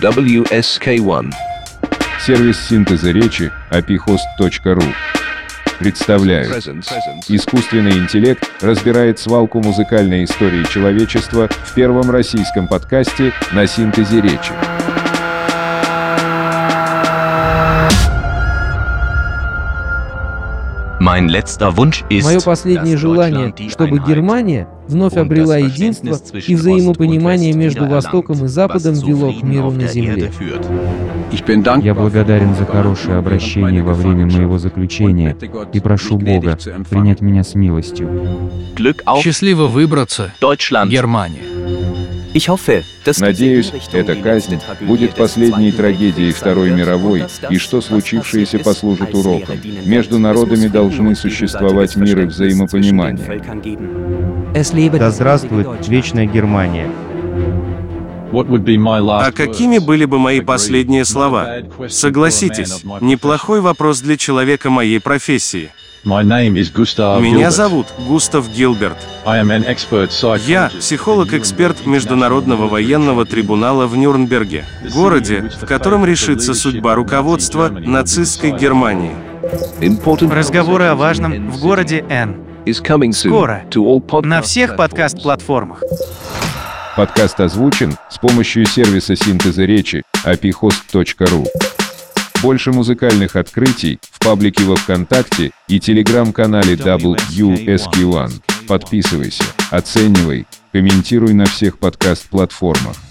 WSK1. Сервис синтеза речи apihost.ru представляют. Искусственный интеллект разбирает свалку музыкальной истории человечества в первом российском подкасте на синтезе речи. Мое последнее желание, чтобы Германия вновь обрела единство и взаимопонимание между Востоком и Западом вело к миру на земле. Я благодарен за хорошее обращение во время моего заключения и прошу Бога принять меня с милостью. Счастливо выбраться, Германия. Надеюсь, эта казнь будет последней трагедией Второй мировой, и что случившееся послужит уроком. Между народами должны существовать мир и взаимопонимание. Да здравствует вечная Германия. А какими были бы мои последние слова? Согласитесь, неплохой вопрос для человека моей профессии. Меня зовут Густав Гилберт. Я психолог-эксперт Международного военного трибунала в Нюрнберге, городе, в котором решится судьба руководства нацистской Германии. Разговоры о важном в городе Н. Скоро. На всех подкаст-платформах. Подкаст озвучен с помощью сервиса синтеза речи apihost.ru. Больше музыкальных открытий в паблике во Вконтакте и телеграм-канале WSQ1. Подписывайся, оценивай, комментируй на всех подкаст-платформах.